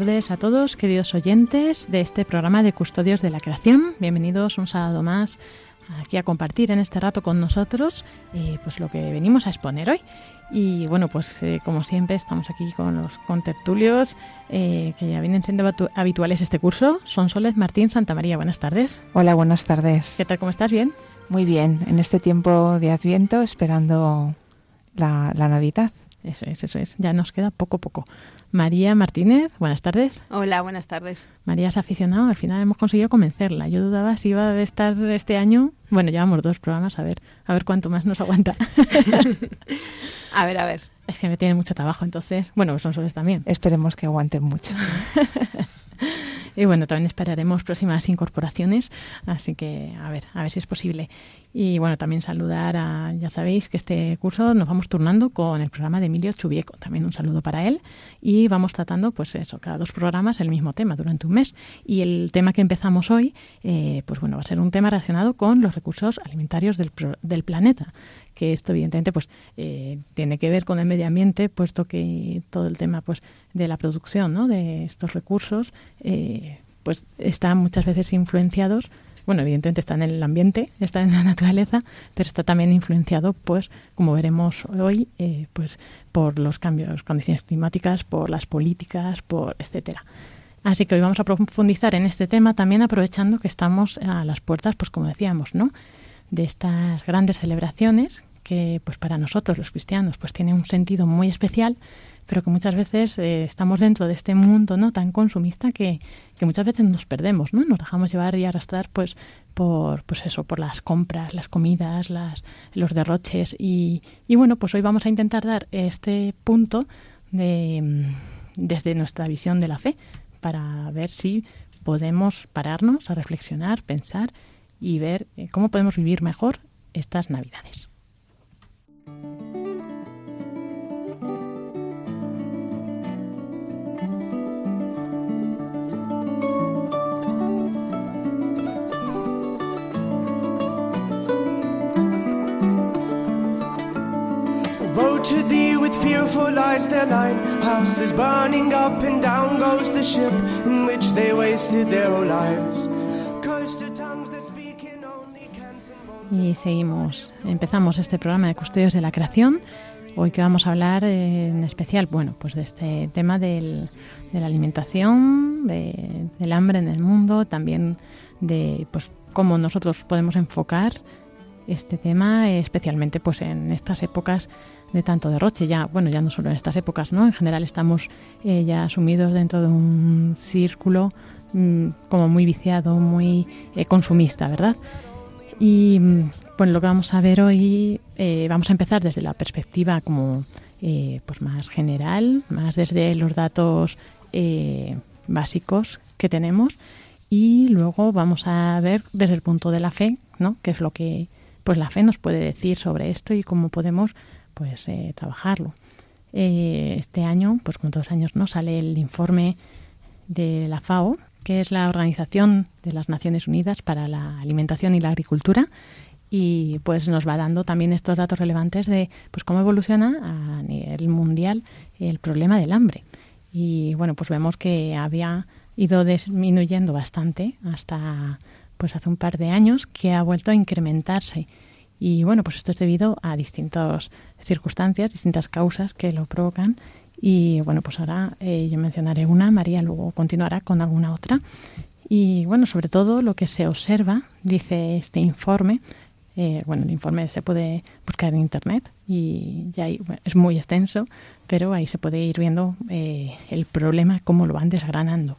Tardes a todos, queridos oyentes de este programa de Custodios de la Creación. Bienvenidos un sábado más aquí a compartir en este rato con nosotros eh, pues lo que venimos a exponer hoy. Y bueno, pues eh, como siempre estamos aquí con los contertulios eh, que ya vienen siendo habituales este curso. Son Soles Martín Santa María. Buenas tardes. Hola, buenas tardes. ¿Qué tal? ¿Cómo estás? ¿Bien? Muy bien, en este tiempo de Adviento esperando la, la Navidad. Eso es, eso es. Ya nos queda poco, poco. María Martínez, buenas tardes. Hola, buenas tardes. María es aficionada, al final hemos conseguido convencerla. Yo dudaba si iba a estar este año. Bueno, llevamos dos programas, a ver, a ver cuánto más nos aguanta. a ver, a ver. Es que me tiene mucho trabajo, entonces, bueno, son soles también. Esperemos que aguanten mucho. Y bueno, también esperaremos próximas incorporaciones, así que a ver, a ver si es posible. Y bueno, también saludar a, ya sabéis que este curso nos vamos turnando con el programa de Emilio Chubieco, también un saludo para él. Y vamos tratando, pues eso, cada dos programas el mismo tema durante un mes. Y el tema que empezamos hoy, eh, pues bueno, va a ser un tema relacionado con los recursos alimentarios del, del planeta que esto evidentemente pues eh, tiene que ver con el medio ambiente puesto que todo el tema pues de la producción ¿no? de estos recursos eh, pues están muchas veces influenciados bueno, evidentemente está en el ambiente, está en la naturaleza, pero está también influenciado, pues, como veremos hoy, eh, pues, por los cambios, condiciones climáticas, por las políticas, por etcétera. Así que hoy vamos a profundizar en este tema, también aprovechando que estamos a las puertas, pues, como decíamos, ¿no? De estas grandes celebraciones que, pues, para nosotros los cristianos, pues, tiene un sentido muy especial pero que muchas veces eh, estamos dentro de este mundo no tan consumista que, que, muchas veces nos perdemos, ¿no? Nos dejamos llevar y arrastrar pues por pues eso, por las compras, las comidas, los derroches y, y bueno, pues hoy vamos a intentar dar este punto de, mm, desde nuestra visión de la fe para ver si podemos pararnos a reflexionar, pensar y ver eh, cómo podemos vivir mejor estas Navidades. Y seguimos, empezamos este programa de Custodios de la Creación. Hoy que vamos a hablar en especial, bueno, pues de este tema del, de la alimentación, del hambre en el mundo, también de pues cómo nosotros podemos enfocar este tema, especialmente pues en estas épocas de tanto derroche. Ya, bueno, ya no solo en estas épocas, ¿no? En general estamos eh, ya sumidos dentro de un círculo mm, como muy viciado, muy eh, consumista, ¿verdad? Y mm, pues lo que vamos a ver hoy, eh, vamos a empezar desde la perspectiva como pues más general, más desde los datos básicos que tenemos y luego vamos a ver desde el punto de la fe, ¿no? Que es lo que pues la fe nos puede decir sobre esto y cómo podemos pues eh, trabajarlo. Eh, este año, pues como todos los años, no sale el informe de la FAO, que es la Organización de las Naciones Unidas para la Alimentación y la Agricultura, y pues nos va dando también estos datos relevantes de pues cómo evoluciona a nivel mundial el problema del hambre. Y bueno, pues vemos que había ido disminuyendo bastante hasta pues hace un par de años que ha vuelto a incrementarse y bueno, pues esto es debido a distintas circunstancias, distintas causas que lo provocan. Y bueno, pues ahora eh, yo mencionaré una, María luego continuará con alguna otra. Y bueno, sobre todo lo que se observa, dice este informe, eh, bueno, el informe se puede buscar en Internet y ya es muy extenso, pero ahí se puede ir viendo eh, el problema, cómo lo van desgranando.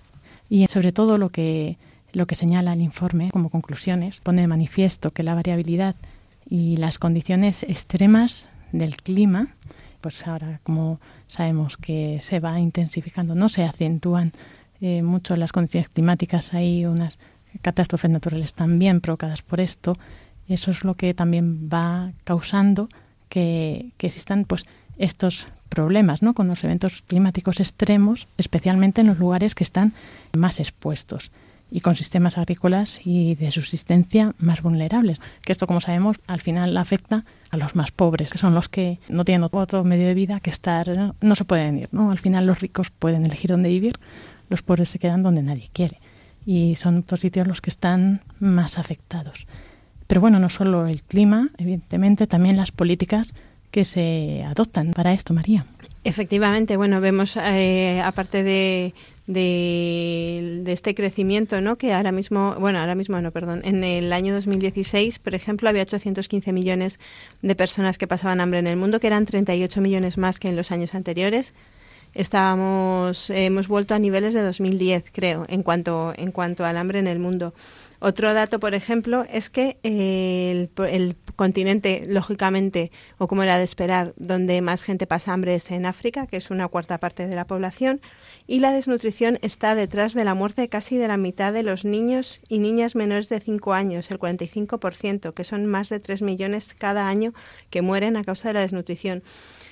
Y sobre todo lo que, lo que señala el informe como conclusiones, pone de manifiesto que la variabilidad y las condiciones extremas del clima, pues ahora como sabemos que se va intensificando, no se acentúan eh, mucho las condiciones climáticas, hay unas catástrofes naturales también provocadas por esto, eso es lo que también va causando que, que existan pues estos problemas ¿no? con los eventos climáticos extremos, especialmente en los lugares que están más expuestos y con sistemas agrícolas y de subsistencia más vulnerables. Que esto, como sabemos, al final afecta a los más pobres, que son los que no tienen otro medio de vida que estar, no se pueden ir, ¿no? Al final los ricos pueden elegir dónde vivir, los pobres se quedan donde nadie quiere. Y son otros sitios los que están más afectados. Pero bueno, no solo el clima, evidentemente, también las políticas que se adoptan para esto, María. Efectivamente, bueno, vemos, eh, aparte de, de, este crecimiento, ¿no? Que ahora mismo, bueno, ahora mismo no, perdón, en el año 2016, por ejemplo, había 815 millones de personas que pasaban hambre en el mundo, que eran 38 millones más que en los años anteriores. Estábamos, hemos vuelto a niveles de 2010, creo, en cuanto, en cuanto al hambre en el mundo. Otro dato, por ejemplo, es que el, el, continente, lógicamente, o como era de esperar, donde más gente pasa hambre es en África, que es una cuarta parte de la población, y la desnutrición está detrás de la muerte casi de la mitad de los niños y niñas menores de 5 años, el 45%, que son más de 3 millones cada año que mueren a causa de la desnutrición.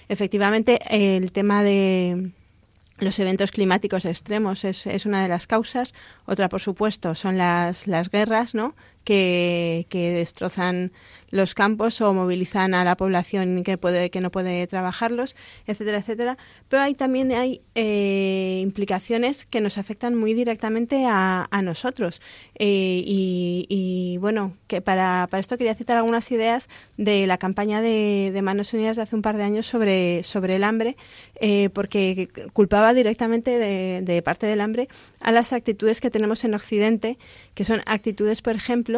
Efectivamente, el tema de los eventos climáticos extremos es, es, una de las causas. Otra, por supuesto, son las, las guerras, ¿no? Que, destrozan los campos o movilizan a la población que puede que no puede trabajarlos, etcétera, etcétera. Pero hay también hay eh, implicaciones que nos afectan muy directamente a, a nosotros. Eh, y, y, bueno, que para, para esto quería citar algunas ideas de la campaña de, de Manos Unidas de hace un par de años sobre, sobre el hambre, eh, porque culpaba directamente de parte del hambre a las actitudes que tenemos en Occidente, que son actitudes, por ejemplo,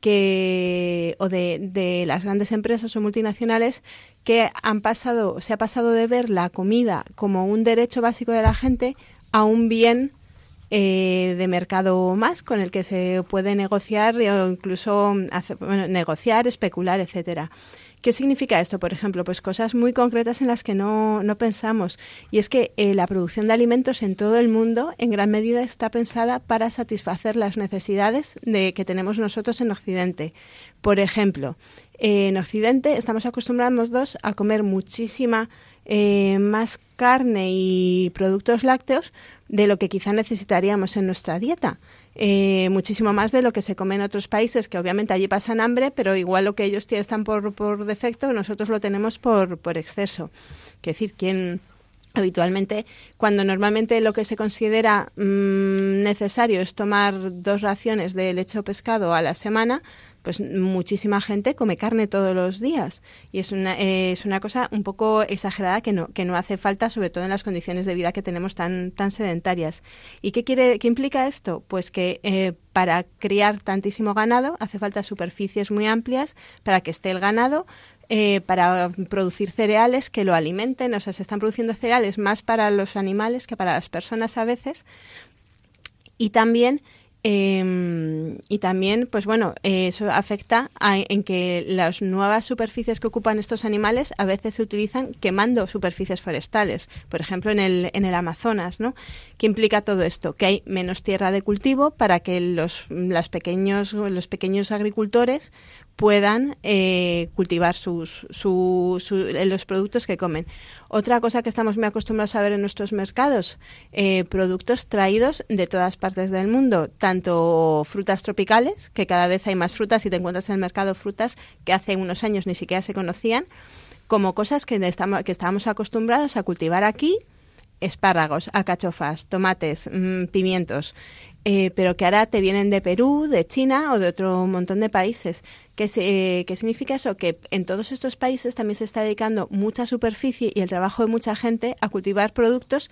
que o de, de, las grandes empresas o multinacionales que han pasado se ha pasado de ver la comida como un derecho básico de la gente a un bien eh, de mercado más con el que se puede negociar o incluso bueno, negociar especular etcétera ¿Qué significa esto? Por ejemplo, pues cosas muy concretas en las que no, no pensamos. Y es que eh, la producción de alimentos en todo el mundo en gran medida está pensada para satisfacer las necesidades de, que tenemos nosotros en Occidente. Por ejemplo, en Occidente estamos acostumbrados dos a comer muchísima eh, más carne y productos lácteos de lo que quizá necesitaríamos en nuestra dieta. Eh, muchísimo más de lo que se come en otros países, que obviamente allí pasan hambre, pero igual lo que ellos tienen están por, por defecto, nosotros lo tenemos por, por exceso. Es decir, quien habitualmente, cuando normalmente lo que se considera mm, necesario es tomar dos raciones de leche pescado a la semana, pues muchísima gente come carne todos los días y es una, eh, es una cosa un poco exagerada que no, que no hace falta, sobre todo en las condiciones de vida que tenemos tan, tan sedentarias. ¿Y qué, quiere, qué implica esto? Pues que eh, para criar tantísimo ganado hace falta superficies muy amplias para que esté el ganado, eh, para producir cereales que lo alimenten, o sea, se están produciendo cereales más para los animales que para las personas a veces. Y también Em, y también, pues bueno, eso afecta en que las nuevas superficies que ocupan estos animales a veces se utilizan quemando superficies forestales, por ejemplo en el, en el Amazonas, ¿no? ¿Qué implica todo esto? Que hay menos tierra de cultivo para que los, las pequeños, los pequeños agricultores puedan eh, cultivar sus, eh, los productos que comen. Otra cosa que estamos muy acostumbrados a ver en nuestros mercados, eh, productos traídos de todas partes del mundo, tanto frutas tropicales, que cada vez hay más frutas y te encuentras en el mercado frutas que hace unos años ni siquiera se conocían, como cosas que, estamos, que estábamos acostumbrados a cultivar aquí, espárragos, alcachofas, tomates, mm, pimientos, eh, pero que ahora te vienen de Perú, de China o de otro montón de países. ¿Qué, eh, ¿Qué, significa eso? Que en todos estos países también se está dedicando mucha superficie y el trabajo de mucha gente a cultivar productos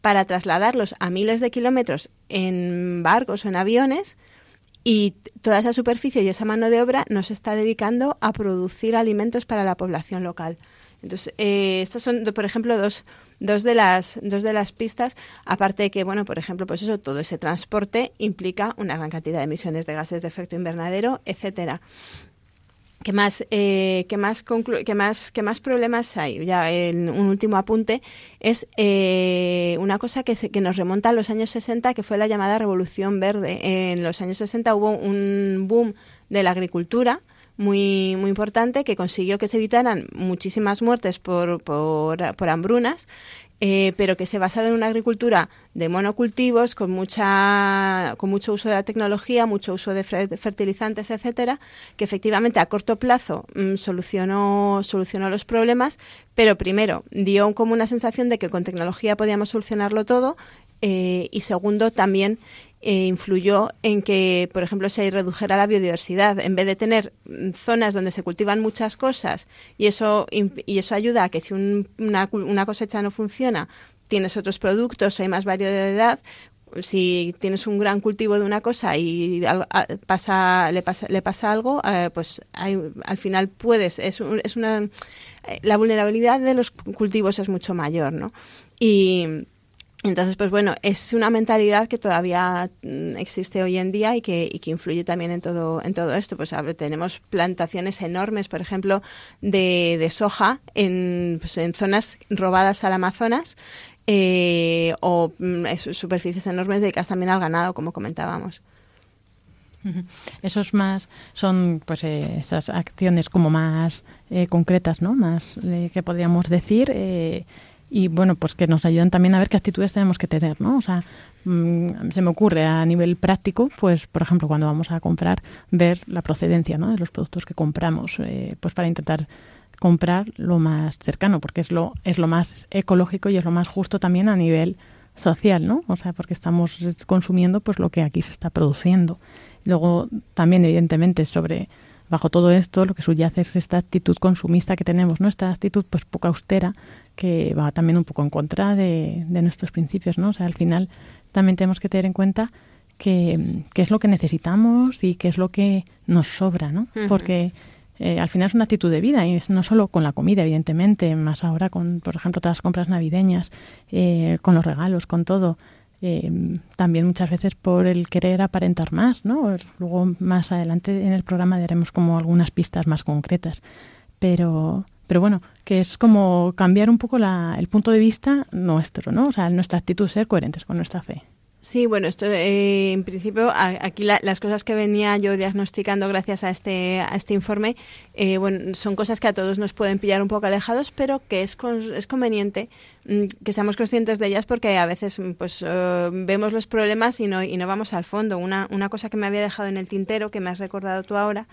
para trasladarlos a miles de kilómetros en barcos o en aviones y toda esa superficie y esa mano de obra nos está dedicando a producir alimentos para la población local. Entonces, eh, estas son, por ejemplo, dos, dos de las dos de las pistas aparte de que bueno por ejemplo pues eso todo ese transporte implica una gran cantidad de emisiones de gases de efecto invernadero etcétera ¿Qué más, eh, qué, más qué, más, ¿Qué más problemas hay? Ya en un último apunte es eh, una cosa que, se, que nos remonta a los años 60, que fue la llamada Revolución Verde. En los años 60 hubo un boom de la agricultura, muy, muy importante que consiguió que se evitaran muchísimas muertes por, por, por hambrunas eh, pero que se basaba en una agricultura de monocultivos con mucha con mucho uso de la tecnología, mucho uso de fertilizantes, etcétera, que efectivamente a corto plazo mm, solucionó solucionó los problemas, pero primero dio como una sensación de que con tecnología podíamos solucionarlo todo eh, y segundo también eh, influyó en que, por ejemplo, se redujera la biodiversidad. En vez de tener mm, zonas donde se cultivan muchas cosas y eso, y eso ayuda a que si una, una cosecha no funciona, tienes otros productos, hay más variedad, si tienes un gran cultivo de una cosa y pasa, le, pasa, le pasa algo, eh, pues al final puedes, es, es una, eh, la vulnerabilidad de los cultivos es mucho mayor, ¿no? Y, entonces, pues bueno, es una mentalidad que todavía mm, existe hoy en día y que, y que influye también en todo, en todo esto. Pues tenemos plantaciones enormes, por ejemplo, de, soja en, pues, en zonas robadas al Amazonas eh, o mm, superficies enormes dedicadas también al ganado, como comentábamos. Esos más son pues eh, esas acciones como más eh, concretas, ¿no? Más que podríamos decir y bueno, pues que nos ayudan también a ver qué actitudes tenemos que tener, ¿no? O sea, mm, se me ocurre a nivel práctico, pues por ejemplo, cuando vamos a comprar, ver la procedencia, ¿no? De los productos que compramos, eh, pues para intentar comprar lo más cercano, porque es lo es lo más ecológico y es lo más justo también a nivel social, ¿no? O sea, porque estamos consumiendo pues lo que aquí se está produciendo. Luego también evidentemente sobre bajo todo esto lo que subyace es esta actitud consumista que tenemos, ¿no? Esta actitud pues poco austera que va también un poco en contra de, nuestros principios, ¿no? O sea, al final también tenemos que tener en cuenta que, es lo que necesitamos y qué es lo que nos sobra, ¿no? Porque eh, al final es una actitud de vida y es no solo con la comida, evidentemente, más ahora con, por ejemplo, todas las compras navideñas, eh, con los regalos, con todo. Eh, también muchas veces por el querer aparentar más, ¿no? Luego más adelante en el programa daremos como algunas pistas más concretas pero, pero bueno, que es como cambiar un poco la, el punto de vista nuestro, ¿no? O sea, nuestra actitud, ser coherentes con nuestra fe. Sí, bueno, esto eh, en principio aquí las cosas que venía yo diagnosticando gracias a este a este informe, eh, bueno, son cosas que a todos nos pueden pillar un poco alejados, pero que es es conveniente mm, que seamos conscientes de ellas porque a veces mm, pues eh, vemos los problemas y no y no vamos al fondo. Una una cosa que me había dejado en el tintero que me has recordado tú ahora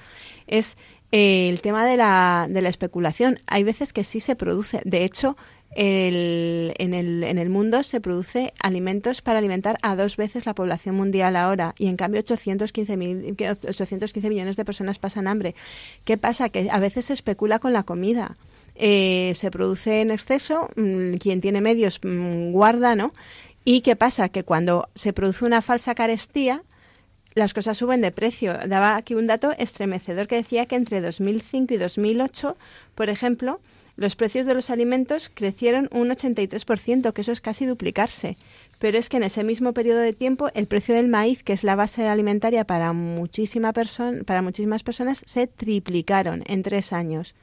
es el tema de la, de la especulación. Hay veces que sí se produce. De hecho, el, en, el, en el mundo se produce alimentos para alimentar a dos veces la población mundial ahora y en cambio 815, mil, 815 millones de personas pasan hambre. ¿Qué pasa? Que a veces se especula con la comida. Eh, se produce en exceso, mm, quien tiene medios mm, guarda, ¿no? ¿Y qué pasa? Que cuando se produce una falsa carestía, las cosas suben de precio. Daba aquí un dato estremecedor que decía que entre 2005 y 2008, por ejemplo, los precios de los alimentos crecieron un 83%, que eso es casi duplicarse. Pero es que en ese mismo periodo de tiempo el precio del maíz, que es la base alimentaria para, muchísima para muchísimas personas, se triplicaron en tres años.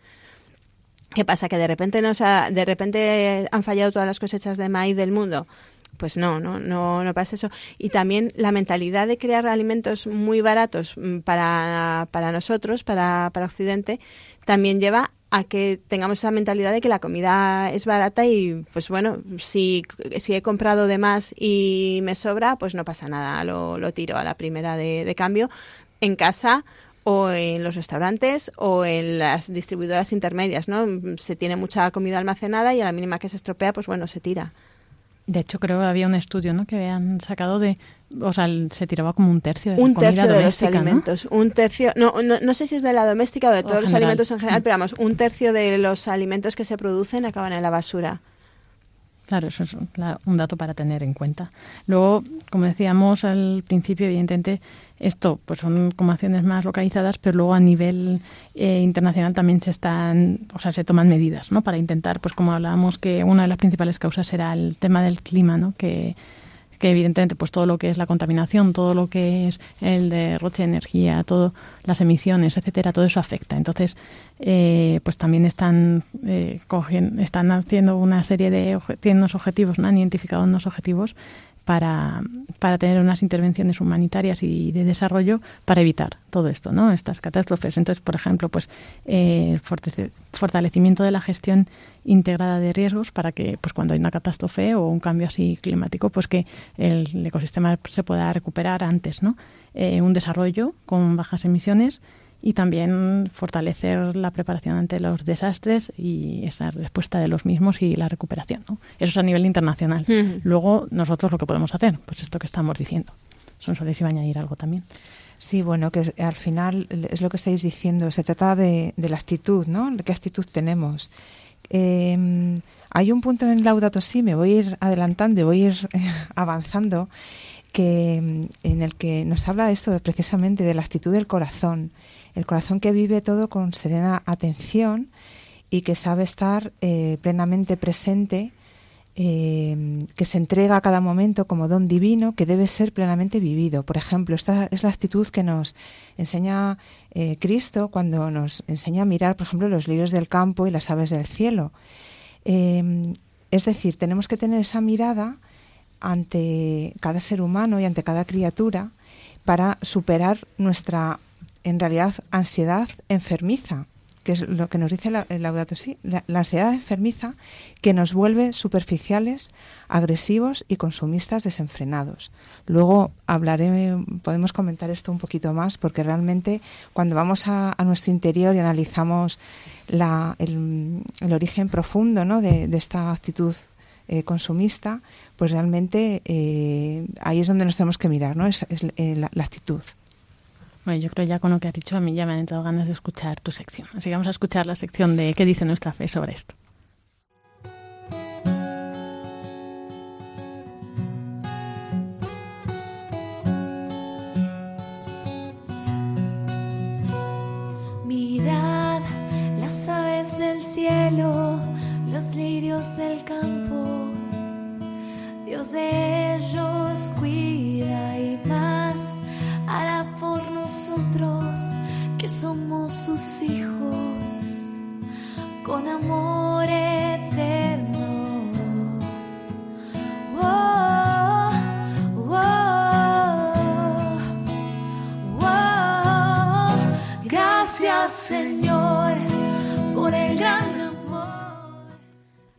¿Qué pasa? ¿Que de repente, nos de repente han fallado todas las cosechas de maíz del mundo? Pues no, no, no, no pasa eso. Y también la mentalidad de crear alimentos muy baratos mm, para, para nosotros, para, para Occidente, también lleva a que tengamos esa mentalidad de que la comida es barata y pues bueno, si, si he comprado de más y me sobra, pues no pasa nada, lo, lo tiro a la primera de, de cambio en casa o en los restaurantes o en las distribuidoras intermedias, ¿no? Se tiene mucha comida almacenada y a la mínima que se estropea, pues bueno, se tira. De hecho, creo que había un estudio ¿no? que habían sacado de. O sea, se tiraba como un tercio de un la tercio de los alimentos. Un tercio. No, no, sé si es de la doméstica o de todos los alimentos en general, mm. pero vamos, un tercio de los alimentos que se producen acaban en la basura. Claro, eso es un dato para tener en cuenta. Luego, como decíamos al principio, evidentemente, esto pues son como acciones más localizadas, pero luego a nivel eh, internacional también se están, o sea, se toman medidas, ¿no? Para intentar, pues como hablábamos, que una de las principales causas era el tema del clima, ¿no? Que que evidentemente pues todo lo que es la contaminación, todo lo que es el derroche de energía, todas las emisiones, etcétera, todo eso afecta. Entonces, eh, pues también están eh, están haciendo una serie de tienen unos objetivos, ¿no? han identificado unos objetivos para, para tener unas intervenciones humanitarias y de desarrollo para evitar todo esto, ¿no? Estas catástrofes. Entonces, por ejemplo, pues eh, el fortalecimiento de la gestión integrada de riesgos para que, pues cuando hay una catástrofe o un cambio así climático, pues que el ecosistema se pueda recuperar antes, ¿no? Eh, un desarrollo con bajas emisiones y también fortalecer la preparación ante los desastres y esa respuesta de los mismos y la recuperación. ¿no? Eso es a nivel internacional. Luego, nosotros lo que podemos hacer, pues esto que estamos diciendo. Son solo iba a añadir algo también. Sí, bueno, que al final es lo que estáis diciendo. Se trata de, la actitud, ¿no? ¿Qué actitud tenemos? Em, hay un punto en Laudato Si, me voy a ir adelantando, voy a ir avanzando, que en el que nos habla de esto precisamente de la actitud del corazón el corazón que vive todo con serena atención y que sabe estar eh, plenamente presente, eh, que se entrega a cada momento como don divino que debe ser plenamente vivido. Por ejemplo, esta es la actitud que nos enseña eh, Cristo cuando nos enseña a mirar, por ejemplo, los lirios del campo y las aves del cielo. es decir, tenemos que tener esa mirada ante cada ser humano y ante cada criatura para superar nuestra en realidad ansiedad enfermiza, que es lo que nos dice la, el Laudato Si, la, ansiedad enfermiza que nos vuelve superficiales, agresivos y consumistas desenfrenados. Luego hablaré, podemos comentar esto un poquito más, porque realmente cuando vamos a, nuestro interior y analizamos el, origen profundo ¿no? de, esta actitud eh, consumista, pues realmente eh, ahí es donde nos tenemos que mirar, ¿no? Es, eh, la actitud. Bueno, yo creo ya con lo que has dicho a mí ya me han entrado ganas de escuchar tu sección. Así que vamos a escuchar la sección de qué dice nuestra fe sobre esto. Mirad las aves del cielo, los lirios del campo. Dios de Señor por el gran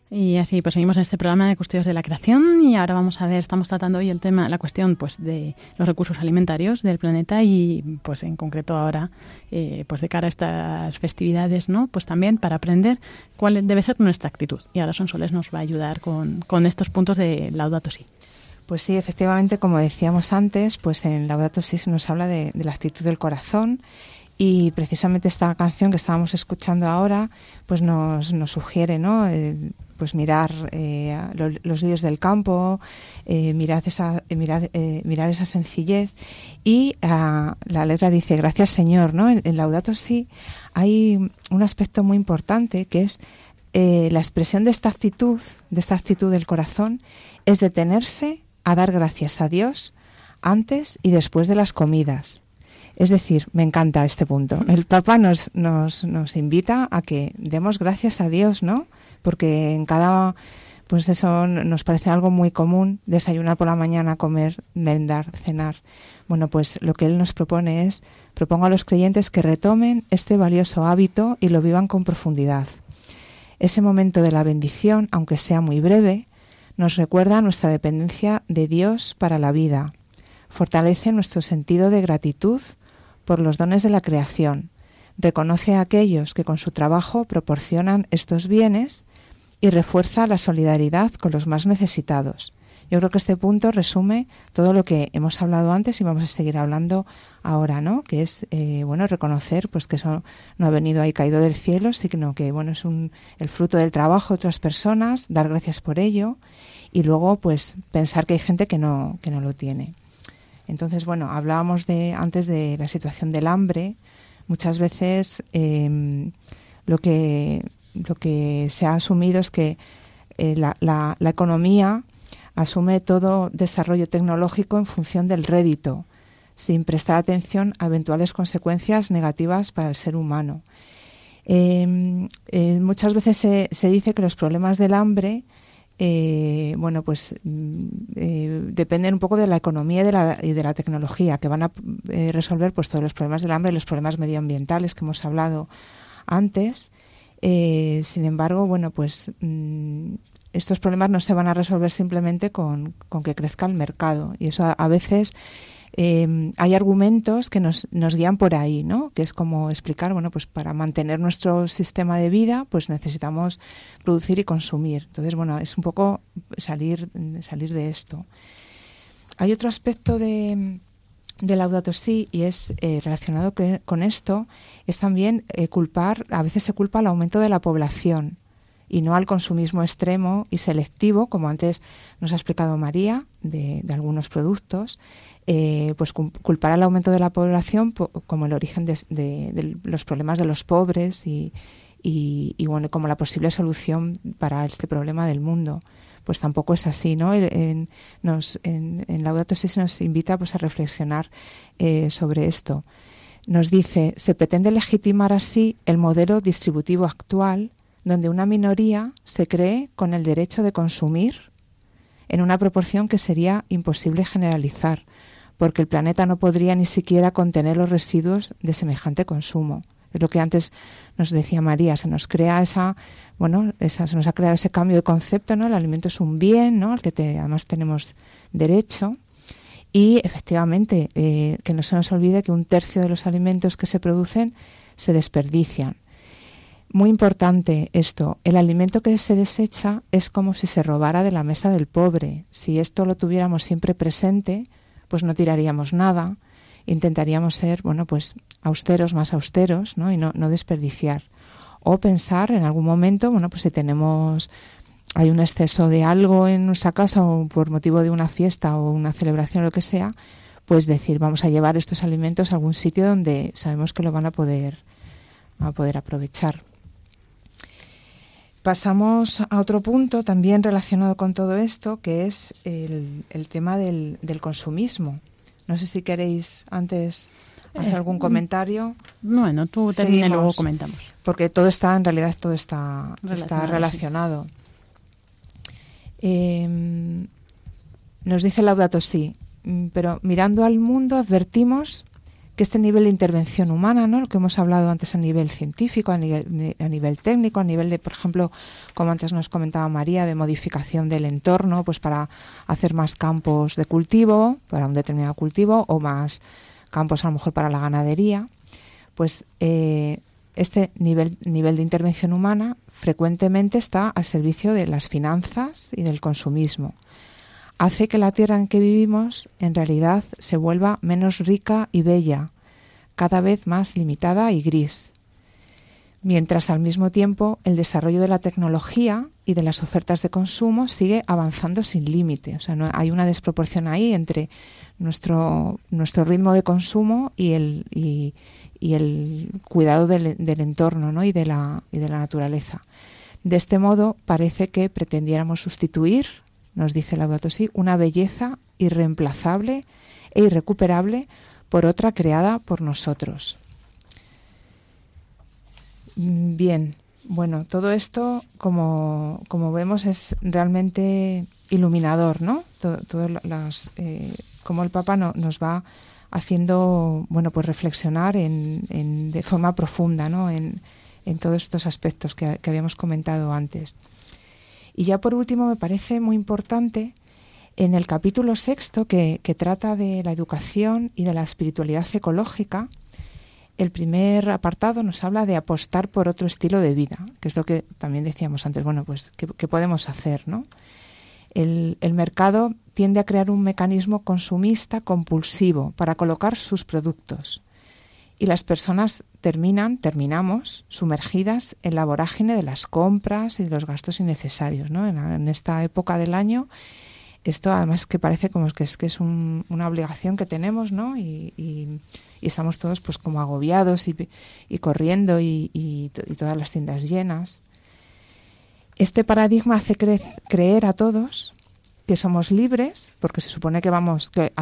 y así pues seguimos en este programa de Custodios de la Creación y ahora vamos a ver, estamos tratando hoy el tema, la cuestión pues de los recursos alimentarios del planeta y pues en concreto ahora eh, pues de cara a estas festividades, ¿no? Pues también para aprender cuál debe ser nuestra actitud. Y ahora Sonsoles nos va a ayudar con, con estos puntos de Laudato Si. Pues sí, efectivamente, como decíamos antes, pues en Laudato Si se nos habla de, de la actitud del corazón y precisamente esta canción que estábamos escuchando ahora, pues nos, nos sugiere, ¿no? pues mirar eh, los vídeos del campo, eh, mirar, esa, eh, mirar, eh, mirar esa sencillez. Y ah, la letra dice, gracias Señor, ¿no? En, Laudato Si hay un aspecto muy importante que es la expresión de esta actitud, de esta actitud del corazón, es detenerse a dar gracias a Dios antes y después de las comidas. Es decir, me encanta este punto. El Papa nos, nos, nos invita a que demos gracias a Dios, ¿no? Porque en cada, pues eso nos parece algo muy común, desayunar por la mañana, comer, merendar, cenar. Bueno, pues lo que él nos propone es, propongo a los creyentes que retomen este valioso hábito y lo vivan con profundidad. Ese momento de la bendición, aunque sea muy breve, nos recuerda nuestra dependencia de Dios para la vida, fortalece nuestro sentido de gratitud por los dones de la creación, reconoce a aquellos que con su trabajo proporcionan estos bienes y refuerza la solidaridad con los más necesitados. Yo creo que este punto resume todo lo que hemos hablado antes y vamos a seguir hablando ahora, ¿no? Que es eh, bueno reconocer pues que eso no ha venido ahí caído del cielo, sino que bueno es un, el fruto del trabajo de otras personas, dar gracias por ello y luego pues pensar que hay gente que no que no lo tiene. Entonces, bueno, hablábamos de, antes de la situación del hambre. Muchas veces eh, lo, que, lo que se ha asumido es que eh, la, la, economía asume todo desarrollo tecnológico en función del rédito, sin prestar atención a eventuales consecuencias negativas para el ser humano. Eh, muchas veces se, se, dice que los problemas del hambre eh, bueno, pues mm, eh, dependen un poco de la economía y de la, y de la tecnología, que van a eh, resolver pues todos los problemas del hambre y los problemas medioambientales que hemos hablado antes. Eh, sin embargo, bueno, pues mm, estos problemas no se van a resolver simplemente con, que crezca el mercado. Y eso a veces eh, hay argumentos que nos, nos guían por ahí, ¿no? Que es como explicar, bueno, pues para mantener nuestro sistema de vida, pues necesitamos producir y consumir. Entonces, bueno, es un poco salir, salir de esto. Hay otro aspecto de, de Laudato y es eh, relacionado con esto, es también eh, culpar, a veces se culpa al aumento de la población y no al consumismo extremo y selectivo, como antes nos ha explicado María, de algunos productos, eh, pues culpar al aumento de la población como el origen de, los problemas de los pobres y, y, bueno como la posible solución para este problema del mundo. Pues tampoco es así no en, nos, en, en Laudato Si nos invita pues a reflexionar eh, sobre esto. Nos dice se pretende legitimar así el modelo distributivo actual donde una minoría se cree con el derecho de consumir en una proporción que sería imposible generalizar porque el planeta no podría ni siquiera contener los residuos de semejante consumo. Es lo que antes nos decía María, se nos crea esa, bueno, esa, se nos ha creado ese cambio de concepto, ¿no? El alimento es un bien, ¿no? Al que además tenemos derecho. Y efectivamente, eh, que no se nos olvide que un tercio de los alimentos que se producen se desperdician. Muy importante esto, el alimento que se desecha es como si se robara de la mesa del pobre. Si esto lo tuviéramos siempre presente, pues no tiraríamos nada, intentaríamos ser, bueno, pues austeros, más austeros, ¿no? Y no, no desperdiciar. O pensar en algún momento, bueno, pues si tenemos, hay un exceso de algo en nuestra casa o por motivo de una fiesta o una celebración, lo que sea, pues decir, vamos a llevar estos alimentos a algún sitio donde sabemos que lo van a poder, a poder aprovechar. Pasamos a otro punto también relacionado con todo esto, que es el, el tema del, del, consumismo. No sé si queréis antes hacer algún comentario. Bueno, tú termina y luego comentamos. Porque todo está, en realidad, todo está relacionado. Está relacionado. Eh, nos dice Laudato Si, pero mirando al mundo advertimos que este nivel de intervención humana, ¿no? lo que hemos hablado antes a nivel científico, a nivel, a nivel técnico, a nivel de, por ejemplo, como antes nos comentaba María, de modificación del entorno, pues para hacer más campos de cultivo, para un determinado cultivo, o más campos a lo mejor para la ganadería, pues eh, este nivel, nivel de intervención humana frecuentemente está al servicio de las finanzas y del consumismo hace que la tierra en que vivimos en realidad se vuelva menos rica y bella, cada vez más limitada y gris. Mientras al mismo tiempo el desarrollo de la tecnología y de las ofertas de consumo sigue avanzando sin límite. O sea, no, hay una desproporción ahí entre nuestro, nuestro ritmo de consumo y el, y, el cuidado del, del entorno ¿no? y, de la, y de la naturaleza. De este modo, parece que pretendiéramos sustituir nos dice Laudato Si, una belleza irreemplazable e irrecuperable por otra creada por nosotros. Bien, bueno, todo esto, como, como vemos, es realmente iluminador, ¿no? Todo, las, eh, como el Papa nos va haciendo, bueno, pues reflexionar en, de forma profunda, ¿no? En, todos estos aspectos que habíamos comentado antes. Y ya por último, me parece muy importante en el capítulo sexto que, trata de la educación y de la espiritualidad ecológica, el primer apartado nos habla de apostar por otro estilo de vida, que es lo que también decíamos antes. Bueno, pues, ¿qué, podemos hacer? ¿no? El, el, mercado tiende a crear un mecanismo consumista compulsivo para colocar sus productos y las personas terminan, terminamos sumergidas en la vorágine de las compras y de los gastos innecesarios. ¿no? En, esta época del año, esto además que parece como que es, que es una obligación que tenemos ¿no? y, estamos todos pues como agobiados y, corriendo y, todas las tiendas llenas. Este paradigma hace creer a todos que somos libres, porque se supone que vamos, que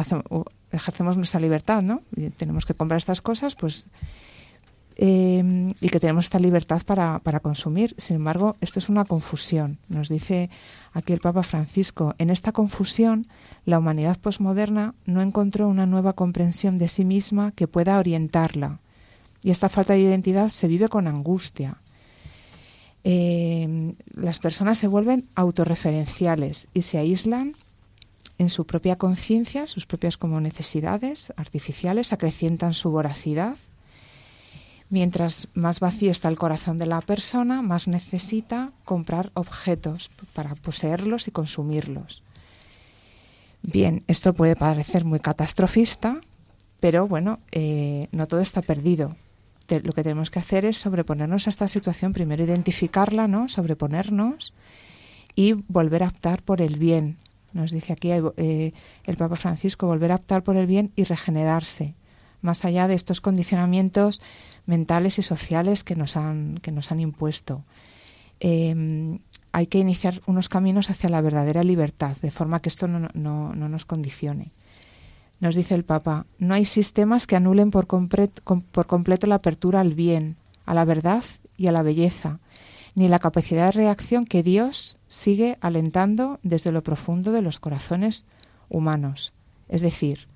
ejercemos nuestra libertad, ¿no? Tenemos que comprar estas cosas, pues, em, y que tenemos esta libertad para, para consumir. Sin embargo, esto es una confusión. Nos dice aquí el Papa Francisco, en esta confusión, la humanidad posmoderna no encontró una nueva comprensión de sí misma que pueda orientarla. Y esta falta de identidad se vive con angustia. Em, las personas se vuelven autorreferenciales y se aíslan en su propia conciencia, sus propias como necesidades artificiales, acrecientan su voracidad. Mientras más vacío está el corazón de la persona, más necesita comprar objetos para poseerlos y consumirlos. Bien, esto puede parecer muy catastrofista, pero bueno, eh, no todo está perdido. lo que tenemos que hacer es sobreponernos a esta situación, primero identificarla, ¿no? sobreponernos y volver a optar por el bien, nos dice aquí eh, el Papa Francisco, volver a optar por el bien y regenerarse, más allá de estos condicionamientos mentales y sociales que nos han, que nos han impuesto. Em, hay que iniciar unos caminos hacia la verdadera libertad, de forma que esto no, no, no nos condicione. Nos dice el Papa, no hay sistemas que anulen por, por completo la apertura al bien, a la verdad y a la belleza, ni la capacidad de reacción que Dios sigue alentando desde lo profundo de los corazones humanos. Es decir,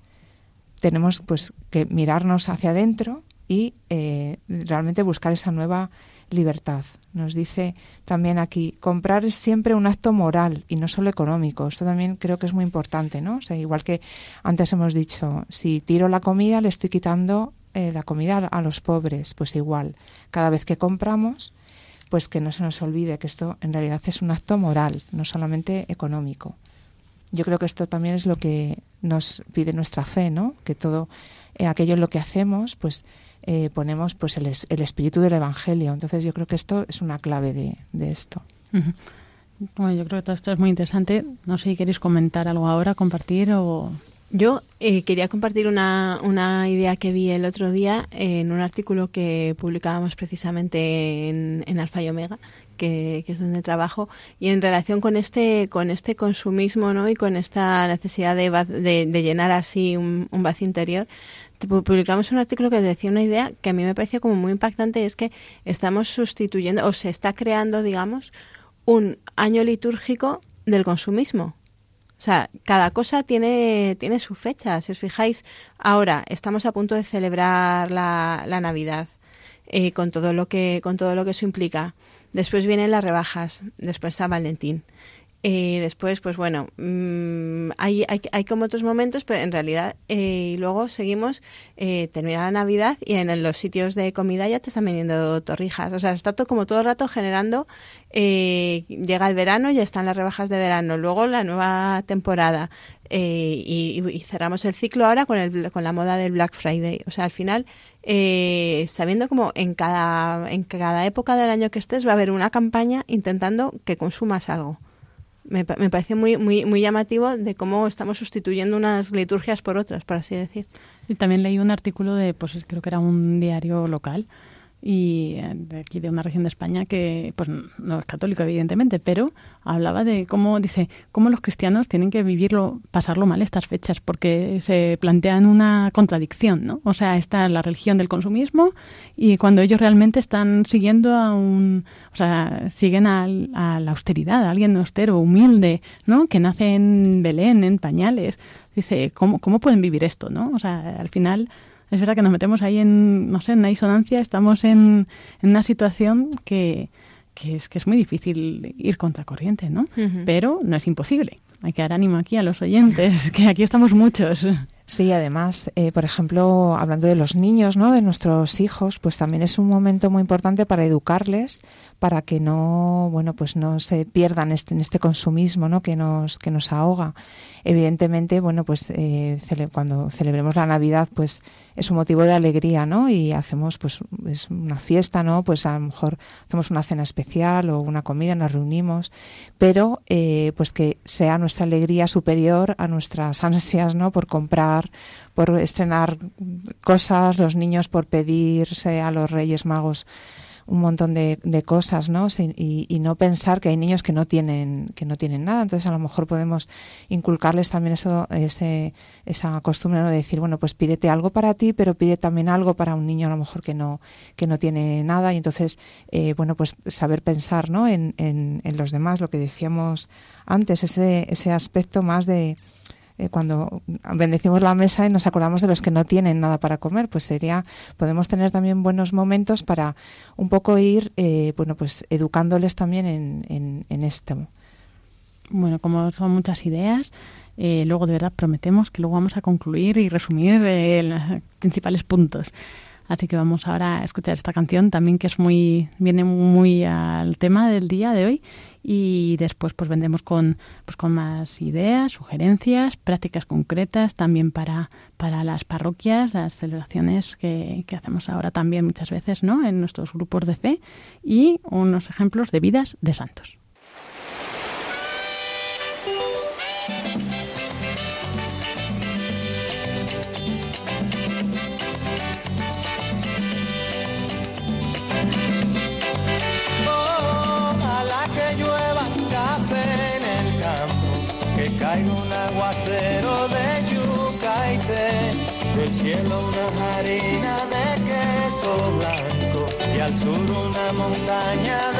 tenemos pues que mirarnos hacia adentro y eh, realmente buscar esa nueva libertad. Nos dice también aquí, comprar es siempre un acto moral y no solo económico. Esto también creo que es muy importante, ¿no? O sea, igual que antes hemos dicho, si tiro la comida le estoy quitando eh, la comida a los pobres, pues igual. Cada vez que compramos pues que no se nos olvide que esto en realidad es un acto moral, no solamente económico. Yo creo que esto también es lo que nos pide nuestra fe, ¿no? Que todo eh, aquello en lo que hacemos, pues eh, ponemos pues el, el, espíritu del Evangelio. Entonces yo creo que esto es una clave de, de esto. Bueno, yo creo que todo esto es muy interesante. No sé si queréis comentar algo ahora, compartir o yo eh, quería compartir una, una, idea que vi el otro día en un artículo que publicábamos precisamente en, Alfa y Omega, que, es donde trabajo, y en relación con este, con este consumismo ¿no? y con esta necesidad de, de, llenar así un, un, vacío interior, publicamos un artículo que decía una idea que a mí me pareció como muy impactante, es que estamos sustituyendo, o se está creando, digamos, un año litúrgico del consumismo O sea, cada cosa tiene, tiene su fecha. Si os fijáis, ahora estamos a punto de celebrar la, la Navidad eh, con todo lo que con todo lo que eso implica. Después vienen las rebajas, después San Valentín. Eh, después, pues bueno, mm, hay, hay, hay, como otros momentos, pero en realidad eh, luego seguimos, eh, termina la Navidad y en, los sitios de comida ya te están vendiendo torrijas. O sea, está todo como todo el rato generando, eh, llega el verano, ya están las rebajas de verano, luego la nueva temporada eh, y, y, cerramos el ciclo ahora con, el, con la moda del Black Friday. O sea, al final, sabiendo como en cada, en cada época del año que estés va a haber una campaña intentando que consumas algo me, me parece muy, muy, muy llamativo de cómo estamos sustituyendo unas liturgias por otras, por así decir. Y también leí un artículo de, pues creo que era un diario local, y eh, de aquí de una región de España que pues no es católico evidentemente pero hablaba de cómo dice cómo los cristianos tienen que vivirlo pasarlo mal estas fechas porque se plantean una contradicción no o sea está la religión del consumismo y cuando ellos realmente están siguiendo a un o sea siguen a, a la austeridad a alguien austero humilde no que nace en Belén en pañales. Dice cómo cómo pueden vivir esto no o sea al final es verdad que nos metemos ahí en, no sé, en una disonancia, estamos en, en una situación que, que, es, que es muy difícil ir contra corriente, ¿no? Uh -huh. Pero no es imposible. Hay que dar ánimo aquí a los oyentes, que aquí estamos muchos. Sí, además, eh, por ejemplo, hablando de los niños, ¿no? De nuestros hijos, pues también es un momento muy importante para educarles, para que no, bueno, pues no se pierdan este, en este consumismo, ¿no? Que nos, que nos ahoga. Evidentemente, bueno, pues eh, cele cuando celebremos la Navidad, pues es un motivo de alegría, ¿no? Y hacemos, pues, es una fiesta, ¿no? Pues a lo mejor hacemos una cena especial o una comida, nos reunimos, pero, eh, pues que sea nuestra alegría superior a nuestras ansias, ¿no? Por comprar, por estrenar cosas, los niños por pedirse a los Reyes Magos un montón de, cosas, ¿no? Y, y, no pensar que hay niños que no tienen que no tienen nada. Entonces a lo mejor podemos inculcarles también eso, ese, esa costumbre ¿no? de decir, bueno, pues pídete algo para ti, pero pide también algo para un niño a lo mejor que no que no tiene nada y entonces eh, bueno pues saber pensar, ¿no? En, en, en los demás, lo que decíamos antes, ese ese aspecto más de eh, cuando bendecimos la mesa y nos acordamos de los que no tienen nada para comer, pues sería, podemos tener también buenos momentos para un poco ir, eh, bueno, pues educándoles también en, en, esto. Bueno, como son muchas ideas, eh, luego de verdad prometemos que luego vamos a concluir y resumir eh, los principales puntos. Así que vamos ahora a escuchar esta canción también que es muy viene muy al tema del día de hoy y después pues vendremos con pues con más ideas, sugerencias, prácticas concretas también para para las parroquias, las celebraciones que, que hacemos ahora también muchas veces, ¿no? En nuestros grupos de fe y unos ejemplos de vidas de santos. Blanco y al sur una montaña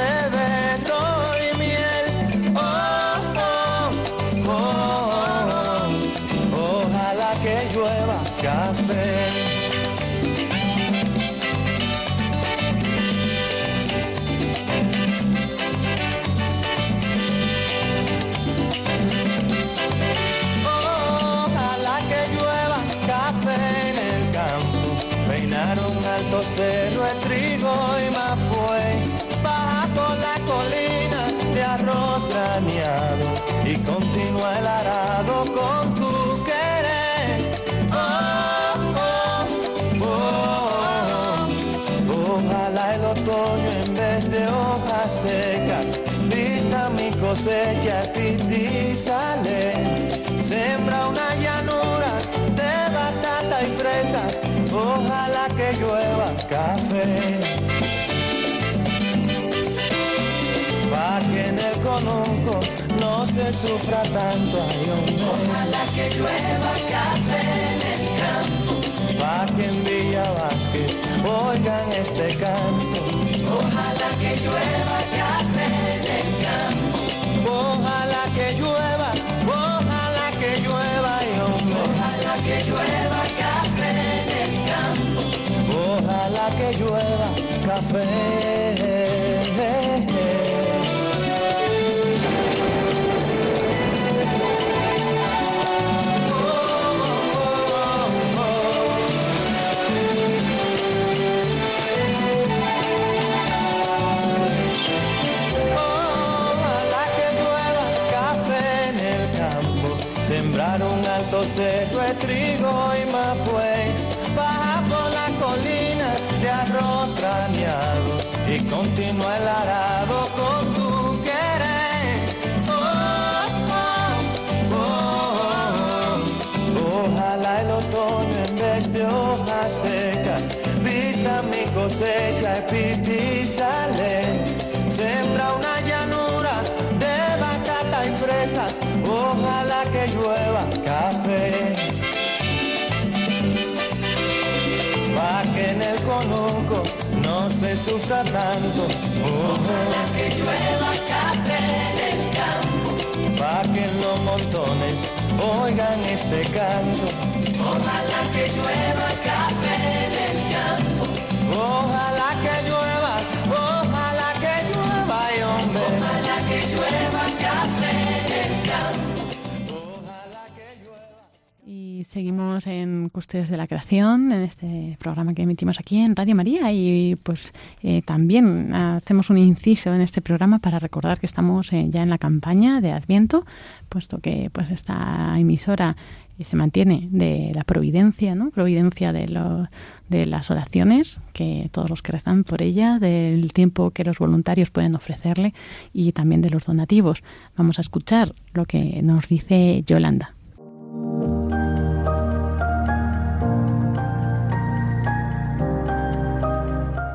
sufra tanto hay hombre. Ojalá que llueva café en el campo. Pa' que en Villa Vázquez oigan este canto. Ojalá que llueva café en el campo. Ojalá que llueva, ojalá que llueva y hombre. Ojalá que llueva café en el campo. Ojalá que llueva café. Sufra tanto. Ojalá que llueva café del campo. Pa' que los montones oigan este canto. Seguimos en Custodios de la Creación, en este programa que emitimos aquí en Radio María. Y pues eh, también hacemos un inciso en este programa para recordar que estamos eh, ya en la campaña de Adviento, puesto que pues esta emisora eh, se mantiene de la providencia, ¿no? Providencia de, lo- de las oraciones, que todos los que rezan por ella, del tiempo que los voluntarios pueden ofrecerle y también de los donativos. Vamos a escuchar lo que nos dice Yolanda.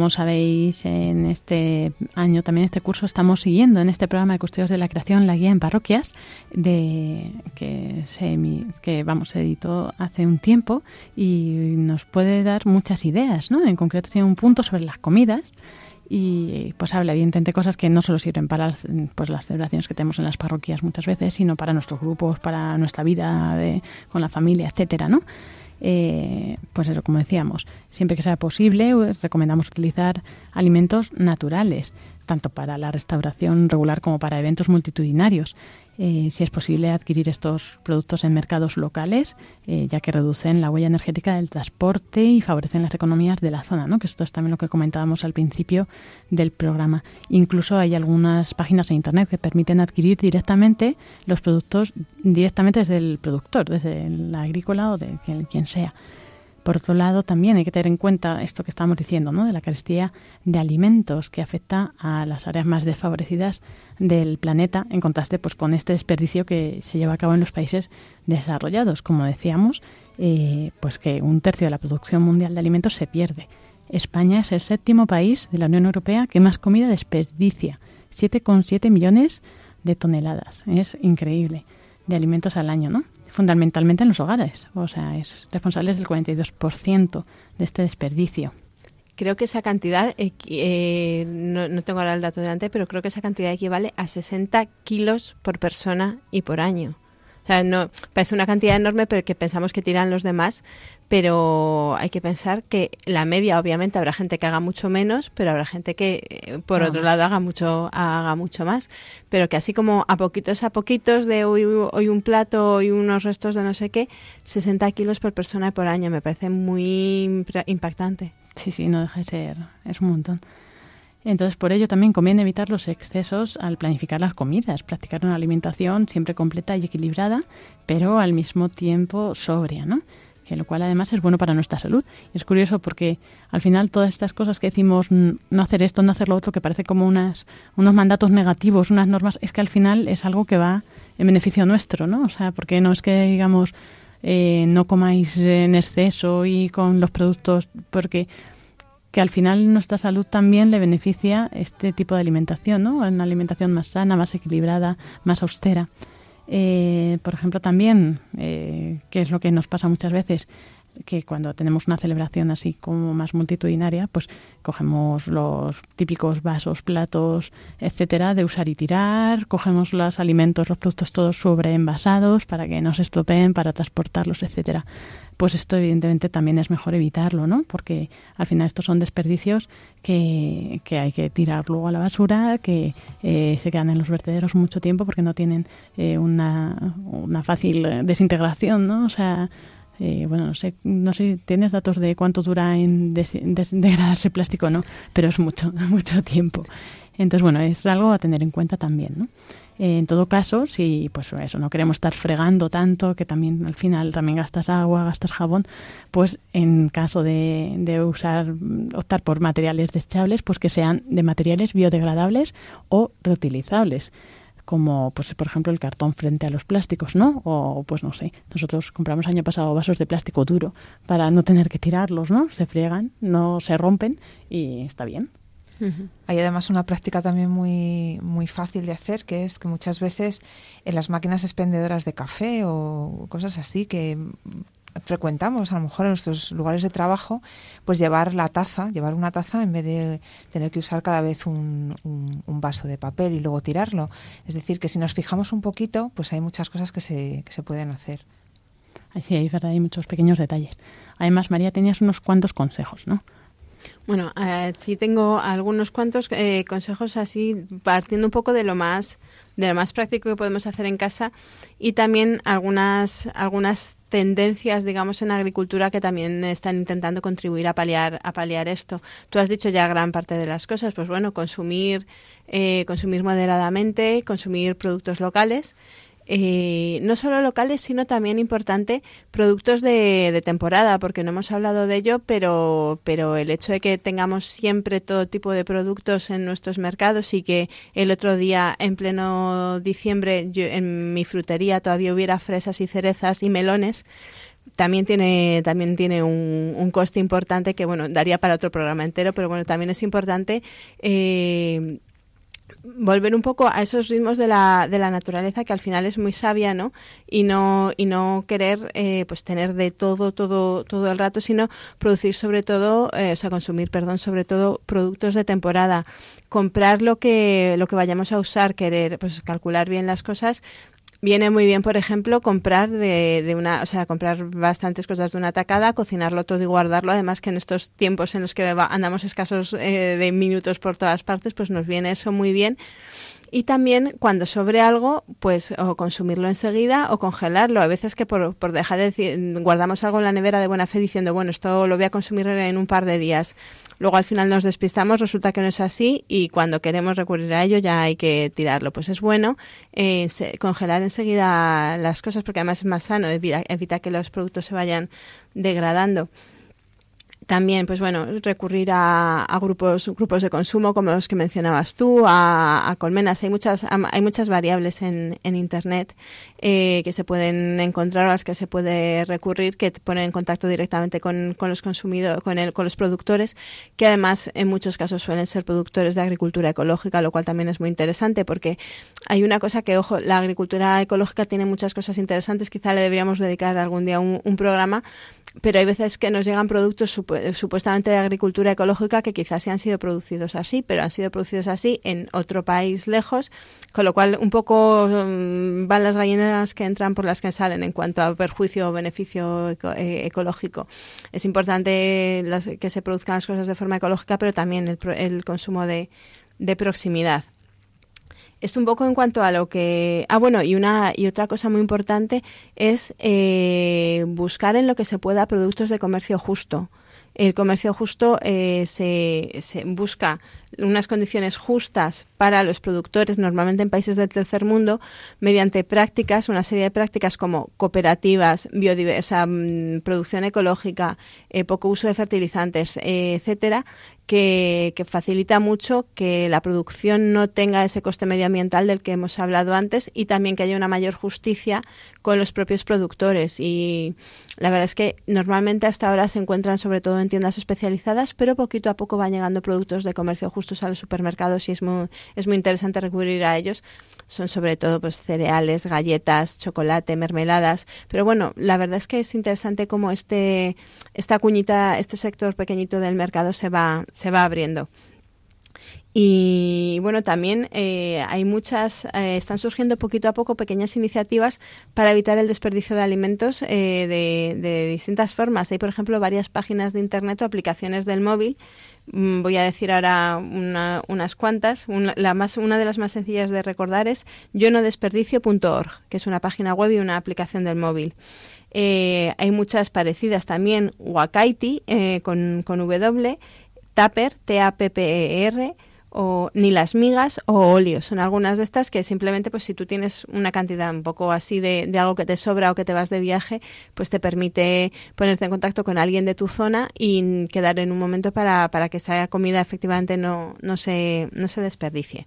Como sabéis, en este año, también este curso, estamos siguiendo en este programa de Custodios de la Creación la guía en parroquias de que se que vamos se editó hace un tiempo y nos puede dar muchas ideas, ¿no? En concreto tiene un punto sobre las comidas y pues habla evidentemente cosas que no solo sirven para pues las celebraciones que tenemos en las parroquias muchas veces, sino para nuestros grupos, para nuestra vida de- con la familia, etcétera, ¿no? Eh, pues eso, como decíamos, siempre que sea posible, recomendamos utilizar alimentos naturales, tanto para la restauración regular como para eventos multitudinarios. Eh, si es posible, adquirir estos productos en mercados locales, eh, ya que reducen la huella energética del transporte y favorecen las economías de la zona, ¿no? que esto es también lo que comentábamos al principio del programa. Incluso hay algunas páginas en Internet que permiten adquirir directamente los productos directamente desde el productor, desde el agrícola o de quien, quien sea. Por otro lado, también hay que tener en cuenta esto que estamos diciendo, ¿no? de la carestía de alimentos que afecta a las áreas más desfavorecidas del planeta, en contraste pues, con este desperdicio que se lleva a cabo en los países desarrollados. Como decíamos, eh, pues que un tercio de la producción mundial de alimentos se pierde. España es el séptimo país de la Unión Europea que más comida desperdicia, 7,7 millones de toneladas. Es increíble de alimentos al año, ¿no? fundamentalmente en los hogares. O sea, es responsable del 42% de este desperdicio. Creo que esa cantidad, eh, no, no, tengo ahora el dato delante, pero creo que esa cantidad equivale a 60 kilos por persona y por año. O sea, no, parece una cantidad enorme, pero que pensamos que tiran los demás, pero hay que pensar que la media, obviamente, habrá gente que haga mucho menos, pero habrá gente que, eh, por otro lado, haga mucho, haga mucho más. Pero que así como a poquitos a poquitos de hoy, hoy un plato, hoy unos restos de no sé qué, 60 kilos por persona y por año, me parece muy impactante. Sí, sí, no deja de ser, es un montón. Entonces, por ello también conviene evitar los excesos al planificar las comidas, practicar una alimentación siempre completa y equilibrada, pero al mismo tiempo sobria, ¿no? Que lo cual además es bueno para nuestra salud. es curioso porque al final todas estas cosas que decimos no hacer esto, no hacer lo otro, que parece como unas, unos mandatos negativos, unas normas, es que al final es algo que va en beneficio nuestro, ¿no? O sea, porque no es que digamos eh, no comáis en exceso y con los productos, porque que al final nuestra salud también le beneficia este tipo de alimentación, ¿no? Una alimentación más sana, más equilibrada, más austera. Eh, por ejemplo, también, eh, que es lo que nos pasa muchas veces, que cuando tenemos una celebración así como más multitudinaria, pues cogemos los típicos vasos, platos, etcétera, de usar y tirar, cogemos los alimentos, los productos todos sobreenvasados para que no se estropeen, para transportarlos, etcétera pues esto evidentemente también es mejor evitarlo, ¿no? Porque al final estos son desperdicios que, que hay que tirar luego a la basura, que eh, se quedan en los vertederos mucho tiempo porque no tienen eh, una, una fácil desintegración, ¿no? O sea, eh, bueno, no sé, no sé, tienes datos de cuánto dura en degradarse plástico, no, pero es mucho, mucho tiempo. Entonces, bueno, es algo a tener en cuenta también, ¿no? en todo caso, si pues eso no queremos estar fregando tanto, que también al final también gastas agua, gastas jabón, pues en caso de, de usar, optar por materiales desechables, pues que sean de materiales biodegradables o reutilizables como pues por ejemplo el cartón frente a los plásticos, ¿no? O pues no sé, nosotros compramos año pasado vasos de plástico duro para no tener que tirarlos, ¿no? Se friegan, no se rompen y está bien. Hay además una práctica también muy, muy fácil de hacer, que es que muchas veces en las máquinas expendedoras de café o cosas así que frecuentamos a lo mejor en nuestros lugares de trabajo, pues llevar la taza, llevar una taza en vez de tener que usar cada vez un, un, vaso de papel y luego tirarlo. Es decir, que si nos fijamos un poquito, pues hay muchas cosas que se, que se pueden hacer. Sí, hay verdad, hay muchos pequeños detalles. Además, María, tenías unos cuantos consejos, ¿no? Bueno, eh, sí tengo algunos cuantos eh, consejos así, partiendo un poco de lo más de lo más práctico que podemos hacer en casa y también algunas algunas tendencias, digamos, en agricultura que también están intentando contribuir a paliar a paliar esto. Tú has dicho ya gran parte de las cosas, pues bueno, consumir eh, consumir moderadamente, consumir productos locales eh, no solo locales, sino también importante productos de, temporada, porque no hemos hablado de ello, pero, pero el hecho de que tengamos siempre todo tipo de productos en nuestros mercados y que el otro día, en pleno diciembre, yo, en mi frutería todavía hubiera fresas y cerezas y melones, también tiene también tiene un, un, coste importante que bueno daría para otro programa entero pero bueno también es importante eh, volver un poco a esos ritmos de la, de la naturaleza que al final es muy sabia, ¿no? Y no, y no querer eh, pues tener de todo, todo, todo el rato, sino producir sobre todo, eh, o sea, consumir, perdón, sobre todo productos de temporada, comprar lo que, lo que vayamos a usar, querer, pues calcular bien las cosas viene muy bien, por ejemplo, comprar de, de, una, o sea, comprar bastantes cosas de una tacada, cocinarlo todo y guardarlo. Además que en estos tiempos en los que andamos escasos eh, de minutos por todas partes, pues nos viene eso muy bien. Y también cuando sobre algo, pues o consumirlo enseguida o congelarlo. A veces que por, por dejar de decir, guardamos algo en la nevera de buena fe diciendo, bueno, esto lo voy a consumir en un par de días. Luego al final nos despistamos, resulta que no es así y cuando queremos recurrir a ello ya hay que tirarlo. Pues es bueno eh, congelar enseguida las cosas porque además es más sano, evita, evita que los productos se vayan degradando también, pues bueno, recurrir a, grupos, grupos de consumo como los que mencionabas tú, a, colmenas. Hay muchas, hay muchas variables en, en Internet eh, que se pueden encontrar o a las que se puede recurrir que ponen en contacto directamente con, con los consumidores, con, el, con los productores, que además en muchos casos suelen ser productores de agricultura ecológica, lo cual también es muy interesante porque hay una cosa que, ojo, la agricultura ecológica tiene muchas cosas interesantes, quizá le deberíamos dedicar algún día un, programa, pero hay veces que nos llegan productos supuestamente de agricultura ecológica que quizás sí han sido producidos así, pero han sido producidos así en otro país lejos, con lo cual un poco mm, van las gallinas que entran por las que salen en cuanto a perjuicio o beneficio eh, ecológico. Es importante que se produzcan las cosas de forma ecológica, pero también el, consumo de proximidad. Esto un poco en cuanto a lo que... Ah, bueno, y, una, y otra cosa muy importante es eh, buscar en lo que se pueda productos de comercio justo. El comercio justo eh, se, busca unas condiciones justas para los productores, normalmente en países del tercer mundo, mediante prácticas, una serie de prácticas como cooperativas, biodiversa, mm, producción ecológica, eh, poco uso de fertilizantes, eh, etcétera, que, facilita mucho que la producción no tenga ese coste medioambiental del que hemos hablado antes y también que haya una mayor justicia con los propios productores. Y la verdad es que normalmente hasta ahora se encuentran sobre todo en tiendas especializadas, pero poquito a poco van llegando productos de comercio justos a los supermercados y es muy, es muy interesante recurrir a ellos. Son sobre todo pues cereales, galletas, chocolate, mermeladas. Pero bueno, la verdad es que es interesante cómo este, esta cuñita, este sector pequeñito del mercado se va, se va abriendo. Y bueno, también eh, hay muchas, eh, están surgiendo poquito a poco pequeñas iniciativas para evitar el desperdicio de alimentos eh, de, distintas formas. Hay, por ejemplo, varias páginas de Internet o aplicaciones del móvil. Mm, voy a decir ahora unas cuantas. Una, la más, una de las más sencillas de recordar es yonodesperdicio.org, que es una página web y una aplicación del móvil. hay muchas parecidas también, Wakaiti, con, con W, Tapper, T-A-P-P-E-R, o ni las migas o óleo. Son algunas de estas que simplemente, pues si tú tienes una cantidad un poco así de, de, algo que te sobra o que te vas de viaje, pues te permite ponerte en contacto con alguien de tu zona y quedar en un momento para, para que esa comida efectivamente no, no, se, no se desperdicie.